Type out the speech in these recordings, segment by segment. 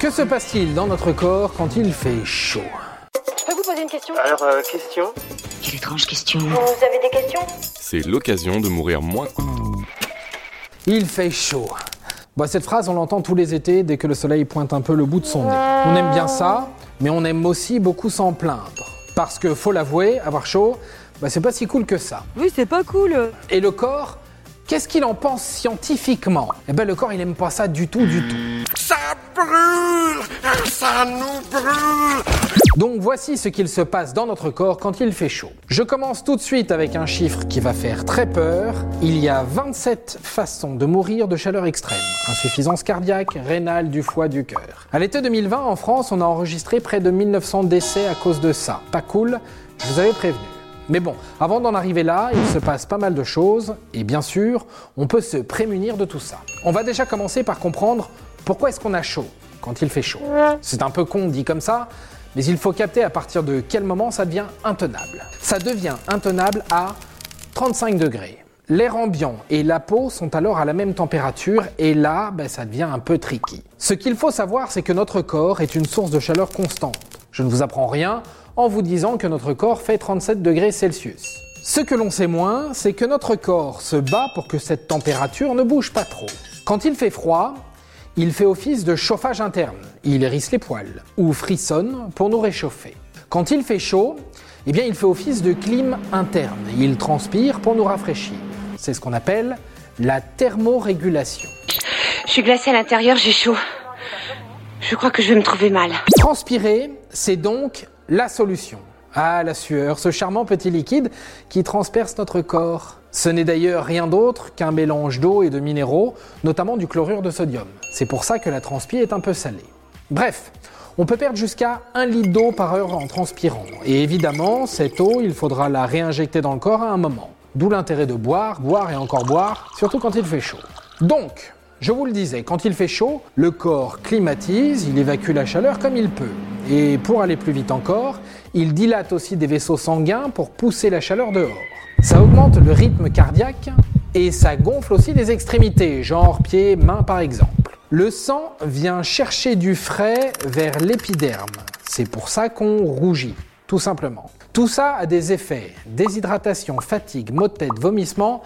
Que se passe-t-il dans notre corps quand il fait chaud Je peux vous poser une question Alors, euh, question Quelle étrange question. Vous avez des questions C'est l'occasion de mourir moins. Il fait chaud. Bon, cette phrase, on l'entend tous les étés dès que le soleil pointe un peu le bout de son nez. On aime bien ça, mais on aime aussi beaucoup s'en plaindre. Parce que, faut l'avouer, avoir chaud, bah, c'est pas si cool que ça. Oui, c'est pas cool. Et le corps, qu'est-ce qu'il en pense scientifiquement? Eh ben, le corps, il aime pas ça du tout, du tout. Donc voici ce qu'il se passe dans notre corps quand il fait chaud. Je commence tout de suite avec un chiffre qui va faire très peur. Il y a 27 façons de mourir de chaleur extrême. Insuffisance cardiaque, rénale, du foie, du cœur. À l'été 2020, en France, on a enregistré près de 1900 décès à cause de ça. Pas cool, je vous avais prévenu. Mais bon, avant d'en arriver là, il se passe pas mal de choses, et bien sûr, on peut se prémunir de tout ça. On va déjà commencer par comprendre pourquoi est-ce qu'on a chaud quand il fait chaud? C'est un peu con dit comme ça, mais il faut capter à partir de quel moment ça devient intenable. Ça devient intenable à 35 degrés. L'air ambiant et la peau sont alors à la même température et là, ben, ça devient un peu tricky. Ce qu'il faut savoir, c'est que notre corps est une source de chaleur constante. Je ne vous apprends rien en vous disant que notre corps fait 37 degrés Celsius. Ce que l'on sait moins, c'est que notre corps se bat pour que cette température ne bouge pas trop. Quand il fait froid, il fait office de chauffage interne. Il hérisse les poils ou frissonne pour nous réchauffer. Quand il fait chaud, eh bien, il fait office de clim interne. Il transpire pour nous rafraîchir. C'est ce qu'on appelle la thermorégulation. Je suis glacée à l'intérieur, j'ai chaud. Je crois que je vais me trouver mal. Transpirer, c'est donc la solution. Ah, la sueur, ce charmant petit liquide qui transperce notre corps. Ce n'est d'ailleurs rien d'autre qu'un mélange d'eau et de minéraux, notamment du chlorure de sodium. C'est pour ça que la transpi est un peu salée. Bref, on peut perdre jusqu'à 1 litre d'eau par heure en transpirant. Et évidemment, cette eau, il faudra la réinjecter dans le corps à un moment. D'où l'intérêt de boire, boire et encore boire, surtout quand il fait chaud. Donc, je vous le disais, quand il fait chaud, le corps climatise, il évacue la chaleur comme il peut. Et pour aller plus vite encore, il dilate aussi des vaisseaux sanguins pour pousser la chaleur dehors. Ça augmente le rythme cardiaque et ça gonfle aussi les extrémités, genre pieds, mains par exemple. Le sang vient chercher du frais vers l'épiderme. C'est pour ça qu'on rougit, tout simplement. Tout ça a des effets déshydratation, fatigue, maux de tête, vomissement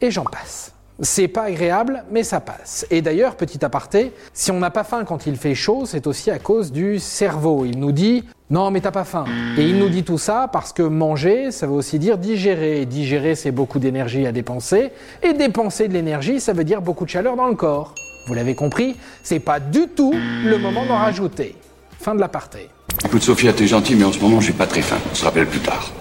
et j'en passe. C'est pas agréable, mais ça passe. Et d'ailleurs, petit aparté, si on n'a pas faim quand il fait chaud, c'est aussi à cause du cerveau. Il nous dit non, mais t'as pas faim. Et il nous dit tout ça parce que manger, ça veut aussi dire digérer. Digérer, c'est beaucoup d'énergie à dépenser. Et dépenser de l'énergie, ça veut dire beaucoup de chaleur dans le corps. Vous l'avez compris, c'est pas du tout le moment d'en rajouter. Fin de l'aparté. Écoute, Sophia, t'es gentil, mais en ce moment, j'ai pas très faim. On se rappelle plus tard.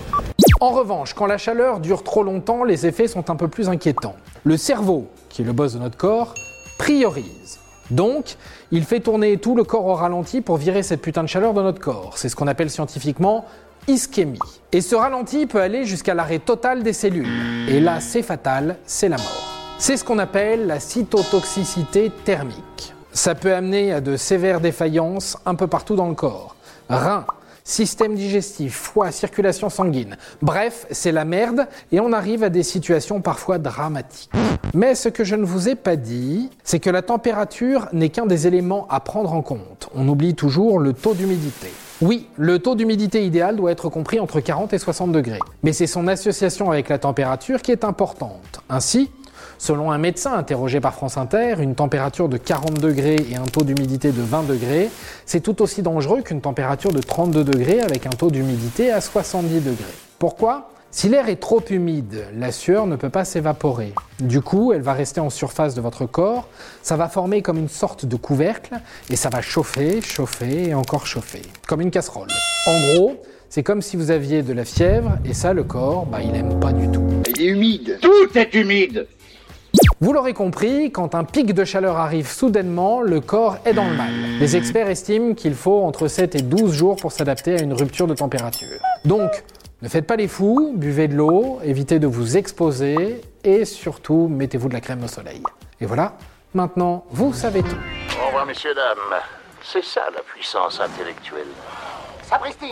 En revanche, quand la chaleur dure trop longtemps, les effets sont un peu plus inquiétants. Le cerveau, qui est le boss de notre corps, priorise. Donc, il fait tourner tout le corps au ralenti pour virer cette putain de chaleur de notre corps. C'est ce qu'on appelle scientifiquement ischémie. Et ce ralenti peut aller jusqu'à l'arrêt total des cellules. Et là, c'est fatal, c'est la mort. C'est ce qu'on appelle la cytotoxicité thermique. Ça peut amener à de sévères défaillances un peu partout dans le corps. Reins, système digestif, foie, circulation sanguine. Bref, c'est la merde et on arrive à des situations parfois dramatiques. Mais ce que je ne vous ai pas dit, c'est que la température n'est qu'un des éléments à prendre en compte. On oublie toujours le taux d'humidité. Oui, le taux d'humidité idéal doit être compris entre 40 et 60 degrés. Mais c'est son association avec la température qui est importante. Ainsi, Selon un médecin interrogé par France Inter, une température de 40 degrés et un taux d'humidité de 20 degrés, c'est tout aussi dangereux qu'une température de 32 degrés avec un taux d'humidité à 70 degrés. Pourquoi? Si l'air est trop humide, la sueur ne peut pas s'évaporer. Du coup, elle va rester en surface de votre corps, ça va former comme une sorte de couvercle et ça va chauffer, chauffer et encore chauffer, comme une casserole. En gros, c'est comme si vous aviez de la fièvre et ça, le corps, bah, il aime pas du tout. Il est humide Tout est humide Vous l'aurez compris, quand un pic de chaleur arrive soudainement, le corps est dans le mal. Les experts estiment qu'il faut entre 7 et 12 jours pour s'adapter à une rupture de température. Donc, ne faites pas les fous, buvez de l'eau, évitez de vous exposer et surtout mettez-vous de la crème au soleil. Et voilà, maintenant vous savez tout. Au revoir, messieurs, dames. C'est ça la puissance intellectuelle. Sapristi